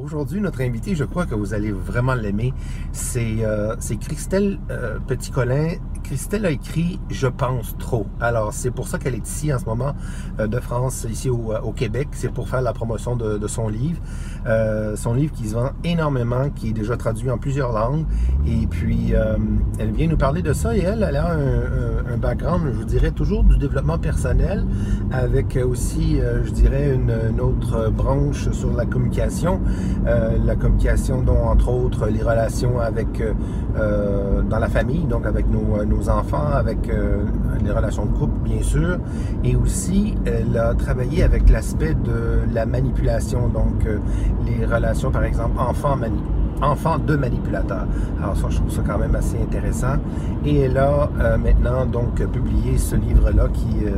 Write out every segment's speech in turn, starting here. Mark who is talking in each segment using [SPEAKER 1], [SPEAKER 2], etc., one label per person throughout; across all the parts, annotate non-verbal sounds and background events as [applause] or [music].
[SPEAKER 1] Aujourd'hui, notre invité, je crois que vous allez vraiment l'aimer, c'est euh, Christelle euh, Petit-Colin. Christelle a écrit Je pense trop. Alors, c'est pour ça qu'elle est ici en ce moment euh, de France, ici au, au Québec. C'est pour faire la promotion de, son livre. Euh, son livre qui se vend énormément, qui est déjà traduit en plusieurs langues. Et puis, euh, elle vient nous parler de ça. Et elle, elle a un, un, un background, je vous dirais, toujours du développement personnel, avec aussi, euh, je dirais, une, une, autre branche sur la communication. Euh, la communication dont, entre autres, les relations avec euh, dans la famille, donc avec nos, enfants, avec les relations de couple, bien sûr. Et aussi, elle a travaillé avec l'aspect de la manipulation, donc les relations, par exemple, enfants-mani enfants de manipulateurs. Alors ça, je trouve ça quand même assez intéressant. Et elle a euh, maintenant donc publié ce livre-là qui euh,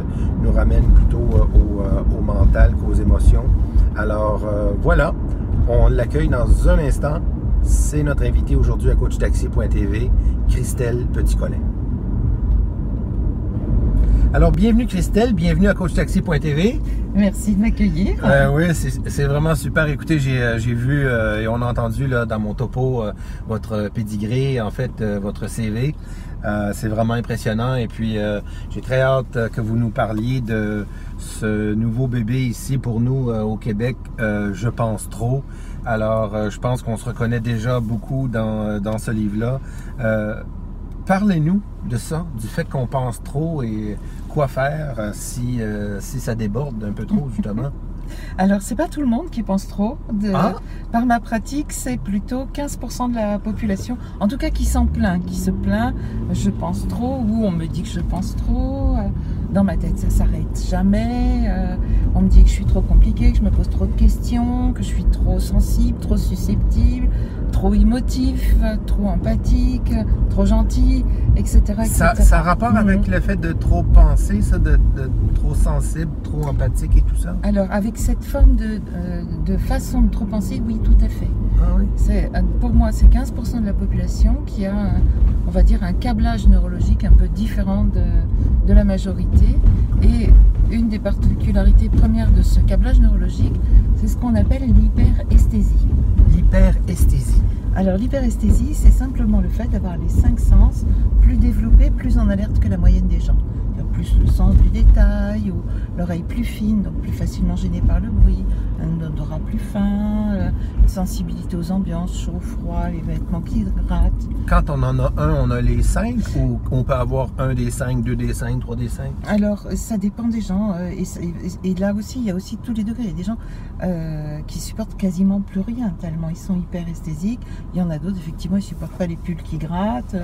[SPEAKER 1] nous ramène plutôt euh, au, mental qu'aux émotions. Alors voilà, on l'accueille dans un instant. C'est notre invité aujourd'hui à coachtaxi.tv, Christelle Petit-Colin. Alors, bienvenue Christelle, bienvenue à coachtaxi.tv.
[SPEAKER 2] Merci de m'accueillir.
[SPEAKER 1] Euh, oui, c'est vraiment super. Écoutez, j'ai vu euh, et on a entendu là, dans mon topo euh, votre pédigré, en fait, euh, votre CV. C'est vraiment impressionnant. Et puis, j'ai très hâte que vous nous parliez de ce nouveau bébé ici pour nous au Québec. je pense trop. Alors, je pense qu'on se reconnaît déjà beaucoup dans, dans ce livre-là. Parlez-nous de ça, du fait qu'on pense trop et quoi faire si, euh, si ça déborde un peu trop, [laughs] justement.
[SPEAKER 2] Alors, c'est pas tout le monde qui pense trop. De... Ah? Par ma pratique, c'est plutôt 15% de la population, en tout cas qui s'en plaint, qui se plaint, je pense trop, ou on me dit que je pense trop. Dans ma tête, ça s'arrête jamais. Euh, on que je me pose trop de questions, que je suis trop sensible, trop susceptible, trop émotif, trop empathique, trop gentil, etc. etc.
[SPEAKER 1] Ça, ça a rapport mmh. avec le fait de trop penser, ça, de, de, trop sensible, trop empathique et tout ça?
[SPEAKER 2] Alors, avec cette forme de, euh, de façon de trop penser, oui, tout à fait.
[SPEAKER 1] Ah oui?
[SPEAKER 2] C'est, pour moi, c'est 15% de la population qui a, un, on va dire, un câblage neurologique un peu différent de, de la majorité. Et des particularités premières de ce câblage neurologique, c'est ce qu'on appelle l'hyperesthésie.
[SPEAKER 1] L'hyperesthésie.
[SPEAKER 2] Alors l'hyperesthésie, c'est simplement le fait d'avoir les cinq sens plus développés, plus en alerte que la moyenne des gens. Plus le sens du détail, ou l'oreille plus fine, donc plus facilement gênée par le bruit, un odorat plus fin, euh, sensibilité aux ambiances, chaud, froid, les vêtements qui grattent.
[SPEAKER 1] Quand on en a un, on a les cinq ou on peut avoir un des cinq, deux des cinq, trois des cinq?
[SPEAKER 2] Alors, ça dépend des gens. Euh, et, et, là aussi, il y a aussi tous les degrés. Il y a des gens euh, qui supportent quasiment plus rien, tellement ils sont hyper esthésiques. Il y en a d'autres, effectivement, ils supportent pas les pulls qui grattent.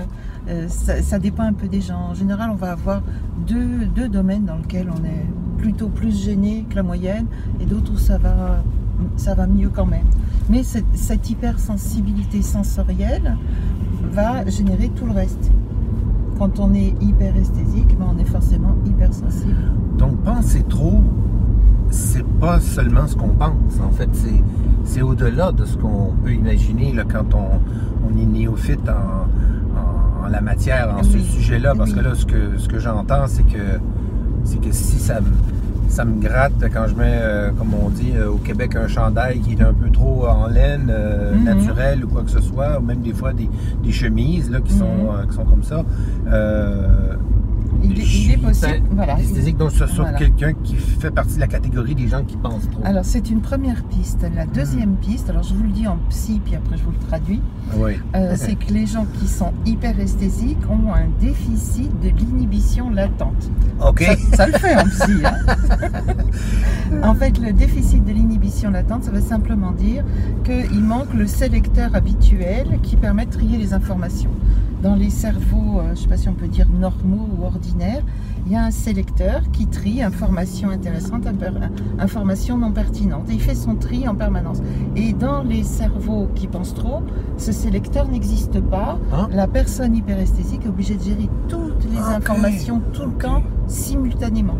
[SPEAKER 2] Euh, ça, dépend un peu des gens. En général, on va avoir deux, deux domaines dans lesquels on est plutôt plus gêné que la moyenne et d'autres où ça va, ça va mieux quand même. Mais cette, hypersensibilité sensorielle va générer tout le reste. Quand on est hyperesthésique, ben on est forcément hypersensible.
[SPEAKER 1] Donc penser trop, c'est pas seulement ce qu'on pense. En fait, c'est, c'est au-delà de ce qu'on peut imaginer là, quand on, on est néophyte en, en, la matière, en oui. ce sujet-là. Parce que là, ce que, ce que j'entends, c'est que c'est que si ça me, ça me gratte quand je mets, euh, comme on dit euh, au Québec, un chandail qui est un peu trop en laine, euh, mm -hmm. naturel ou quoi que ce soit, ou même des fois des, des chemises là, qui, mm -hmm. sont, qui sont comme ça.
[SPEAKER 2] Il, il, est possible. Voilà.
[SPEAKER 1] Donc ce voilà. quelqu'un qui fait partie de la catégorie des gens qui pensent trop.
[SPEAKER 2] Alors c'est une première piste. La deuxième mmh. piste, alors je vous le dis en psy, puis après je vous le traduis.
[SPEAKER 1] Oui.
[SPEAKER 2] Euh, c'est que les gens qui sont hyper esthésiques ont un déficit de l'inhibition latente.
[SPEAKER 1] Ok.
[SPEAKER 2] Ça, ça, le fait en psy. Hein [laughs] en fait, le déficit de l'inhibition latente, ça veut simplement dire qu'il manque le sélecteur habituel qui permet de trier les informations. Dans les cerveaux, euh, je ne sais pas si on peut dire normaux ou ordinaires, il y a un sélecteur qui trie informations intéressantes, informations non pertinentes. Et il fait son tri en permanence. Et dans les cerveaux qui pensent trop, ce sélecteur n'existe pas.
[SPEAKER 1] Hein?
[SPEAKER 2] La personne hyperesthésique est obligée de gérer toutes les okay. informations tout le temps simultanément.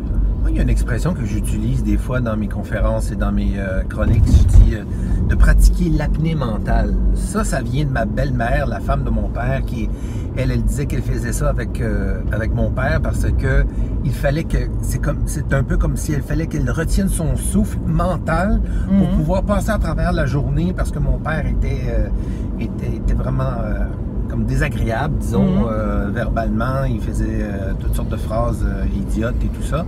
[SPEAKER 1] Il y a une expression que j'utilise des fois dans mes conférences et dans mes euh, chroniques. Je dis euh, de pratiquer l'apnée mentale. Ça, ça vient de ma belle-mère, la femme de mon père, qui Elle, elle disait qu'elle faisait ça avec, euh, avec mon père parce que il fallait que. C'est comme c'est un peu comme si elle fallait qu'elle retienne son souffle mental pour
[SPEAKER 2] Mhm.
[SPEAKER 1] pouvoir passer à travers la journée parce que mon père était, euh, était, était vraiment euh, comme désagréable, disons,
[SPEAKER 2] Mhm.
[SPEAKER 1] verbalement. Il faisait toutes sortes de phrases idiotes et tout ça.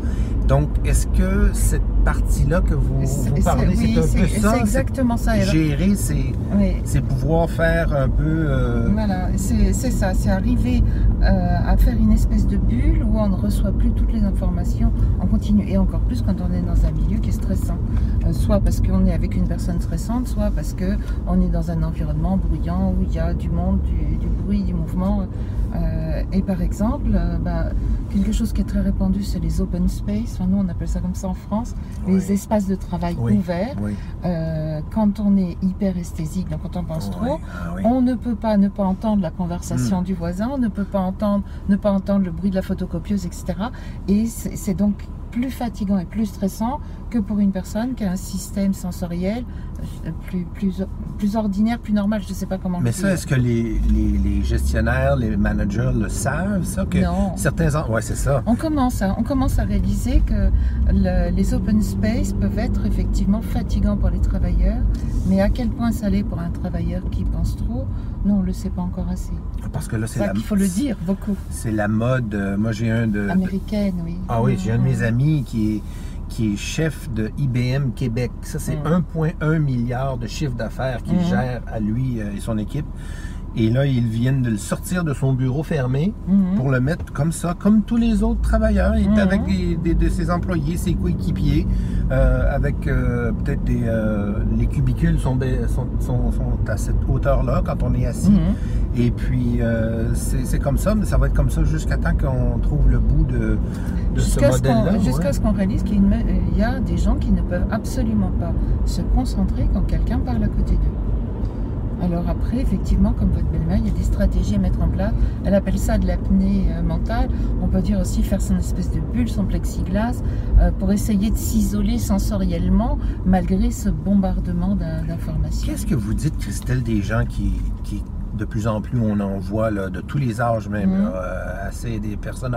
[SPEAKER 1] Donc, est-ce que cette partie-là que vous,
[SPEAKER 2] c'est-
[SPEAKER 1] parlez,
[SPEAKER 2] oui,
[SPEAKER 1] c'est un
[SPEAKER 2] c'est-
[SPEAKER 1] ça?
[SPEAKER 2] exactement ça.
[SPEAKER 1] Gérer, c'est
[SPEAKER 2] oui.
[SPEAKER 1] pouvoir faire un peu. euh,
[SPEAKER 2] Voilà, c'est c'est ça, c'est arriver euh, à faire une espèce de bulle où on ne reçoit plus toutes les informations en continu, et encore plus quand on est dans un milieu qui est stressant. Euh, soit parce qu'on est avec une personne stressante, soit parce qu'on est dans un environnement bruyant où il y a du monde, du, du bruit, du mouvement. Euh, et par exemple, euh, bah, quelque chose qui est très répandu, c'est les open space, enfin, nous on appelle ça comme ça en France,
[SPEAKER 1] Oui.
[SPEAKER 2] les espaces de travail
[SPEAKER 1] Oui.
[SPEAKER 2] ouverts.
[SPEAKER 1] Oui.
[SPEAKER 2] Euh, quand on est hyper esthésique, donc quand on pense trop,
[SPEAKER 1] ah
[SPEAKER 2] on ne peut pas ne pas entendre la conversation du voisin, on ne peut pas entendre, ne pas entendre le bruit de la photocopieuse, etc. Et c'est c'est donc plus fatigant et plus stressant que pour une personne qui a un système sensoriel euh, plus, plus, plus ordinaire, plus normal. Je ne sais pas comment
[SPEAKER 1] Mais ça, est-ce que les, les, les gestionnaires, les managers le savent, ça? Que
[SPEAKER 2] Non.
[SPEAKER 1] Certains. en- Ouais, c'est ça.
[SPEAKER 2] On commence, à, on commence à réaliser que le- les open space peuvent être effectivement fatigants pour les travailleurs, mais à quel point ça l'est pour un travailleur qui pense trop, non, on ne le sait pas encore assez.
[SPEAKER 1] Parce que là,
[SPEAKER 2] C'est
[SPEAKER 1] la,
[SPEAKER 2] qu'il faut le dire beaucoup.
[SPEAKER 1] c'est la mode. euh, Moi, j'ai un de.
[SPEAKER 2] Américaine, oui.
[SPEAKER 1] Ah oui, j'ai un de mes amis qui est, qui est chef de IBM Québec. Ça, c'est
[SPEAKER 2] Mm.
[SPEAKER 1] 1,1 milliard de chiffre d'affaires qu'il
[SPEAKER 2] Mm.
[SPEAKER 1] gère à lui euh, et son équipe. Et là, ils viennent de le sortir de son bureau fermé
[SPEAKER 2] Mhm.
[SPEAKER 1] pour le mettre comme ça, comme tous les autres travailleurs. Il est
[SPEAKER 2] Mhm.
[SPEAKER 1] avec des, des- de ses employés, ses coéquipiers, euh, avec euh, peut-être des... euh, les cubicules sont, des- sont, sont- sont à cette hauteur-là quand on est assis.
[SPEAKER 2] Mhm.
[SPEAKER 1] Et puis, c'est comme ça, mais ça va être comme ça jusqu'à temps qu'on trouve le bout de, de ce
[SPEAKER 2] Jusqu'à ce qu'on
[SPEAKER 1] modèle-là.
[SPEAKER 2] jusqu'à
[SPEAKER 1] ouais.
[SPEAKER 2] ce qu'on réalise qu'il y a des gens qui ne peuvent absolument pas se concentrer quand quelqu'un parle à côté d'eux. Alors après, effectivement, comme votre belle-mère, il y a des stratégies à mettre en place. Elle appelle ça de l'apnée euh, mentale. On peut dire aussi faire son espèce de bulle, son plexiglas, euh, pour essayer de s'isoler sensoriellement malgré ce bombardement d'in- d'informations.
[SPEAKER 1] Qu'est-ce que vous dites, Christelle, des gens qui de plus en plus, on en voit là, de tous les âges même,
[SPEAKER 2] Mhm.
[SPEAKER 1] là, euh, assez des personnes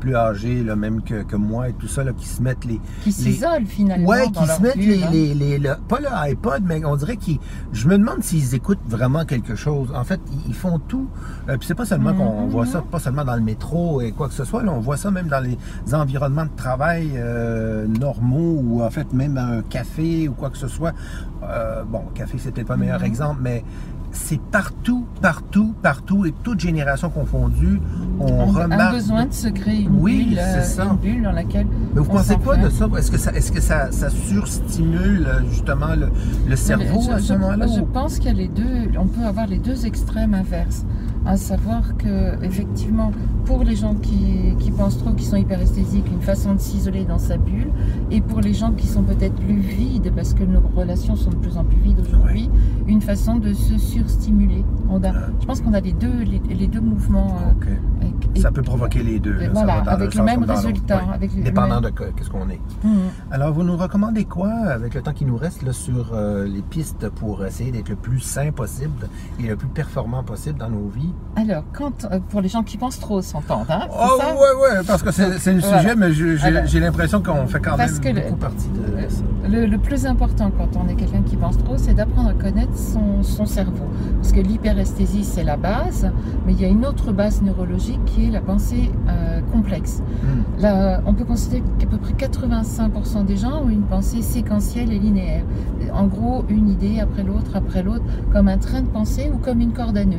[SPEAKER 1] plus âgées, là, même que, que moi et tout ça, qui se mettent les,
[SPEAKER 2] Qui s'isolent finalement. Dans
[SPEAKER 1] qui se mettent les,
[SPEAKER 2] hein.
[SPEAKER 1] les, les- le- pas le iPod, mais on dirait qu'ils. Je me demande s'ils écoutent vraiment quelque chose. En fait, ils, font tout. Euh, puis c'est pas seulement qu'on
[SPEAKER 2] Mhm.
[SPEAKER 1] voit ça, pas seulement dans le métro et quoi que ce soit. On voit ça même dans les environnements de travail euh, normaux ou en fait même un café ou quoi que ce soit. Euh, bon, café c'est peut-être pas le meilleur exemple, mais c'est partout, partout, partout et toute génération confondue. On,
[SPEAKER 2] On a
[SPEAKER 1] remarque.
[SPEAKER 2] besoin de se créer une,
[SPEAKER 1] Oui,
[SPEAKER 2] bulle, euh,
[SPEAKER 1] c'est ça.
[SPEAKER 2] une bulle dans laquelle
[SPEAKER 1] Mais vous
[SPEAKER 2] on
[SPEAKER 1] pensez quoi de ça? Est-ce que ça, est-ce que ça, ça surstimule euh, justement le, le cerveau
[SPEAKER 2] je,
[SPEAKER 1] à ce moment-là?
[SPEAKER 2] je
[SPEAKER 1] ou-
[SPEAKER 2] pense qu'il y a les deux, on peut avoir les deux extrêmes inverses. À savoir que, effectivement, pour les gens qui, qui pensent trop, qui sont hyperesthésiques, une façon de s'isoler dans sa bulle, et pour les gens qui sont peut-être plus vides, parce que nos relations sont de plus en plus vides aujourd'hui, une façon de se surstimuler. On a, je pense qu'on a les deux, les, les deux mouvements. euh,
[SPEAKER 1] Ça peut provoquer les deux. là, ça
[SPEAKER 2] voilà,
[SPEAKER 1] va
[SPEAKER 2] avec le même résultat,
[SPEAKER 1] Oui.
[SPEAKER 2] avec le
[SPEAKER 1] Dépendant
[SPEAKER 2] même-
[SPEAKER 1] de que- qu'est-ce qu'on est.
[SPEAKER 2] Mhm.
[SPEAKER 1] Alors, vous nous recommandez quoi avec le temps qui nous reste là, sur euh, les pistes pour essayer d'être le plus sain possible et le plus performant possible dans nos vies?
[SPEAKER 2] Alors, quand, euh, pour les gens qui pensent trop, s'entendre, hein,
[SPEAKER 1] Oh,
[SPEAKER 2] ça?
[SPEAKER 1] ouais, ouais, parce que c'est le
[SPEAKER 2] Voilà.
[SPEAKER 1] sujet, mais j'ai l'impression qu'on fait quand
[SPEAKER 2] parce
[SPEAKER 1] même
[SPEAKER 2] que le-
[SPEAKER 1] beaucoup partie de ça.
[SPEAKER 2] Le, le plus important quand on est quelqu'un qui pense trop, c'est d'apprendre à connaître son, son cerveau. Parce que l'hyperesthésie, c'est la base, mais il y a une autre base neurologique qui la pensée euh, complexe.
[SPEAKER 1] Hmm.
[SPEAKER 2] Là, on peut considérer qu'à peu près 85% des gens ont une pensée séquentielle et linéaire. En gros, une idée après l'autre, après l'autre, comme un train de pensée ou comme une corde à nœuds.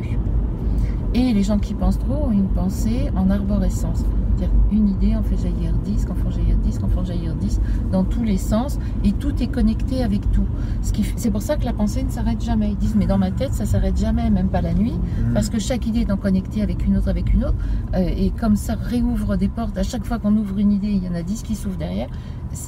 [SPEAKER 2] Et les gens qui pensent trop ont une pensée en arborescence. C'est-à-dire une idée en fait jaillir 10, qu'en font jaillir 10, qu'en font jaillir 10, dans tous les sens, et tout est connecté avec tout. Ce qui f- C'est pour ça que la pensée ne s'arrête jamais. Ils disent, mais dans ma tête, ça s'arrête jamais, même pas la nuit,
[SPEAKER 1] Hmm.
[SPEAKER 2] parce que chaque idée étant connectée avec une autre, avec une autre, euh, et comme ça réouvre des portes, à chaque fois qu'on ouvre une idée, il y en a 10 qui s'ouvrent derrière,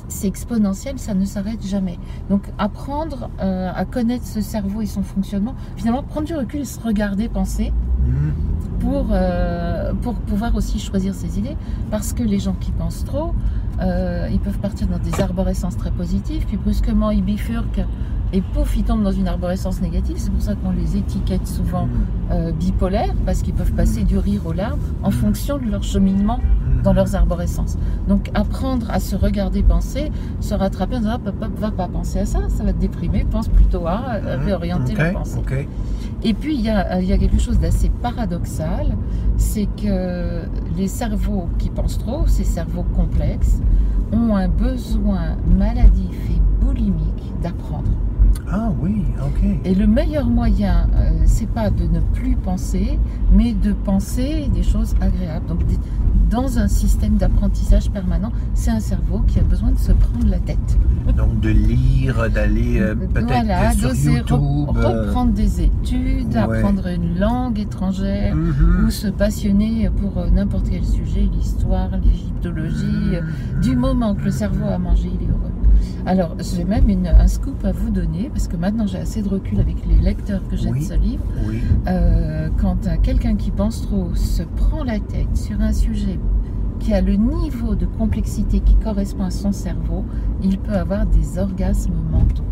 [SPEAKER 2] c'est exponentiel, ça ne s'arrête jamais. Donc apprendre euh, à connaître ce cerveau et son fonctionnement, finalement prendre du recul et se regarder penser,
[SPEAKER 1] Hmm.
[SPEAKER 2] Pour, euh, pour pouvoir aussi choisir ses idées. Parce que les gens qui pensent trop, euh, ils peuvent partir dans des arborescences très positives, puis brusquement ils bifurquent et pouf, ils tombent dans une arborescence négative. C'est pour ça qu'on les étiquette souvent euh, bipolaires, parce qu'ils peuvent passer du rire aux larmes en fonction de leur cheminement dans leurs arborescences. Donc apprendre à se regarder penser, se rattraper en disant hop, va pas penser à ça, ça va te déprimer, pense plutôt à euh, réorienter
[SPEAKER 1] Ok,
[SPEAKER 2] la pensée. Et puis il y a, il y a quelque chose d'assez paradoxal, c'est que les cerveaux qui pensent trop, ces cerveaux complexes, ont un besoin maladif et boulimique d'apprendre.
[SPEAKER 1] Ah oui, ok.
[SPEAKER 2] Et le meilleur moyen, euh, c'est pas de ne plus penser, mais de penser des choses agréables. Donc, des- dans un système d'apprentissage permanent, c'est un cerveau qui a besoin de se prendre la tête.
[SPEAKER 1] Donc de lire, d'aller euh, peut-être
[SPEAKER 2] voilà,
[SPEAKER 1] sur
[SPEAKER 2] d'oser re-
[SPEAKER 1] YouTube. euh,
[SPEAKER 2] reprendre des études,
[SPEAKER 1] ouais.
[SPEAKER 2] apprendre une langue étrangère,
[SPEAKER 1] mhm.
[SPEAKER 2] ou se passionner pour euh, n'importe quel sujet, l'histoire, l'égyptologie. euh, Du moment que le cerveau a mangé, il est heureux. Alors, j'ai même une- un scoop à vous donner, parce que maintenant j'ai assez de recul avec les lecteurs que j'ai
[SPEAKER 1] Oui.
[SPEAKER 2] de ce livre.
[SPEAKER 1] Oui.
[SPEAKER 2] Euh, quand quelqu'un qui pense trop se prend la tête sur un sujet qui a le niveau de complexité qui correspond à son cerveau, il peut avoir des orgasmes mentaux.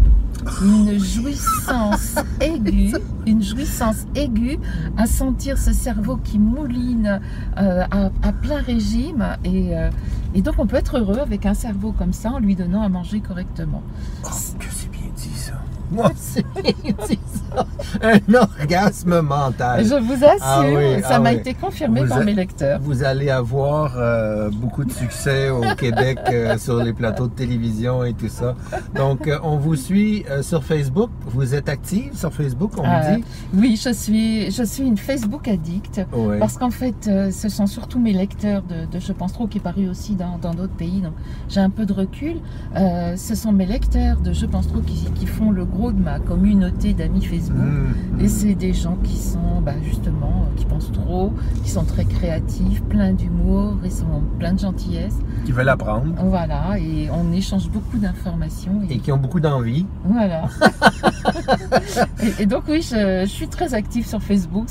[SPEAKER 2] Une jouissance [laughs] aiguë, une jouissance aiguë à sentir ce cerveau qui mouline euh, à, à plein régime. Et, euh, et donc on peut être heureux avec un cerveau comme ça en lui donnant à manger correctement.
[SPEAKER 1] Oh, que c'est bien dit ça. [laughs]
[SPEAKER 2] C'est ça. [laughs]
[SPEAKER 1] Un orgasme mental.
[SPEAKER 2] Je vous assure,
[SPEAKER 1] Ah oui,
[SPEAKER 2] ça
[SPEAKER 1] ah
[SPEAKER 2] m'a
[SPEAKER 1] oui.
[SPEAKER 2] été confirmé
[SPEAKER 1] Vous
[SPEAKER 2] par mes lecteurs.
[SPEAKER 1] Vous allez avoir euh, beaucoup de succès au [laughs] Québec euh, sur les plateaux de télévision et tout ça. Donc, euh, on vous suit sur Facebook. Vous êtes active sur Facebook, on me dit?
[SPEAKER 2] Oui, je suis, je suis une Facebook addict.
[SPEAKER 1] Oui.
[SPEAKER 2] Parce qu'en fait, ce sont surtout mes lecteurs de, de Je pense trop, qui est paru aussi dans d'autres pays, donc j'ai un peu de recul. Ce sont mes lecteurs de Je pense trop qui, qui font le gros de ma communauté d'amis Facebook.
[SPEAKER 1] Mhm.
[SPEAKER 2] Et c'est des gens qui sont bah, justement, euh, qui pensent trop, qui sont très créatifs, pleins d'humour, ils sont pleins de gentillesse.
[SPEAKER 1] Qui veulent apprendre
[SPEAKER 2] Voilà, et on échange beaucoup d'informations.
[SPEAKER 1] et qui ont beaucoup d'envie.
[SPEAKER 2] Voilà. [laughs] et, et donc oui, je, je suis très active sur Facebook.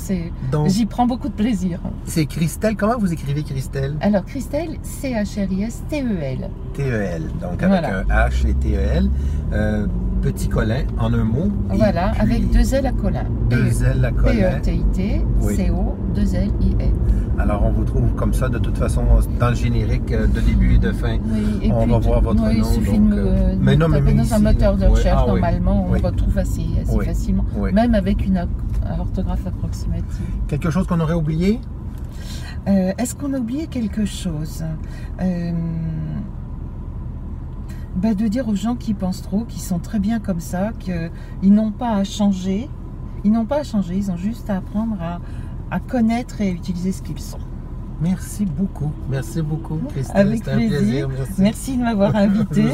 [SPEAKER 2] J'y prends beaucoup de plaisir.
[SPEAKER 1] c'est Christelle. Comment vous écrivez Christelle?
[SPEAKER 2] Alors Christelle, C H R I S T E L.
[SPEAKER 1] T-E-L. Donc, avec
[SPEAKER 2] Voilà.
[SPEAKER 1] un H et T-E-L. Euh, petit Colin, en un mot.
[SPEAKER 2] Voilà, avec deux L à Colin.
[SPEAKER 1] deux L à
[SPEAKER 2] P
[SPEAKER 1] Colin.
[SPEAKER 2] E T I T
[SPEAKER 1] Oui.
[SPEAKER 2] C O 2 L I N.
[SPEAKER 1] Alors, on vous trouve comme ça, de toute façon, dans le générique euh, de début et de fin.
[SPEAKER 2] Oui, et
[SPEAKER 1] On va voir votre
[SPEAKER 2] oui,
[SPEAKER 1] nom,
[SPEAKER 2] Il suffit
[SPEAKER 1] donc,
[SPEAKER 2] de me,
[SPEAKER 1] euh, mais non, mais
[SPEAKER 2] dans un moteur de recherche.
[SPEAKER 1] Ah.
[SPEAKER 2] Normalement, on
[SPEAKER 1] Oui.
[SPEAKER 2] retrouve assez, facilement, même avec une or- orthographe approximative.
[SPEAKER 1] Quelque chose qu'on aurait oublié?
[SPEAKER 2] Euh, Est-ce qu'on a oublié quelque chose? Bah, De dire aux gens qui pensent trop, qui sont très bien comme ça, qu'ils n'ont pas à changer. Ils n'ont pas à changer, ils ont juste à apprendre à, à connaître et à utiliser ce qu'ils sont.
[SPEAKER 1] Merci beaucoup. Merci beaucoup, Christelle.
[SPEAKER 2] Avec
[SPEAKER 1] C'était un
[SPEAKER 2] plaisir.
[SPEAKER 1] plaisir. Merci.
[SPEAKER 2] Merci de m'avoir [laughs] invité.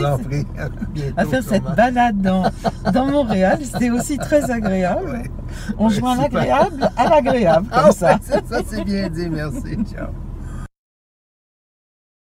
[SPEAKER 1] À
[SPEAKER 2] faire cette balade dans, [laughs] dans Montréal. C'était aussi très agréable.
[SPEAKER 1] Ouais.
[SPEAKER 2] On
[SPEAKER 1] Ouais,
[SPEAKER 2] joint l'agréable à l'agréable, [laughs] comme
[SPEAKER 1] Ah
[SPEAKER 2] ça.
[SPEAKER 1] ouais, ça, c'est bien dit. Merci. Ciao.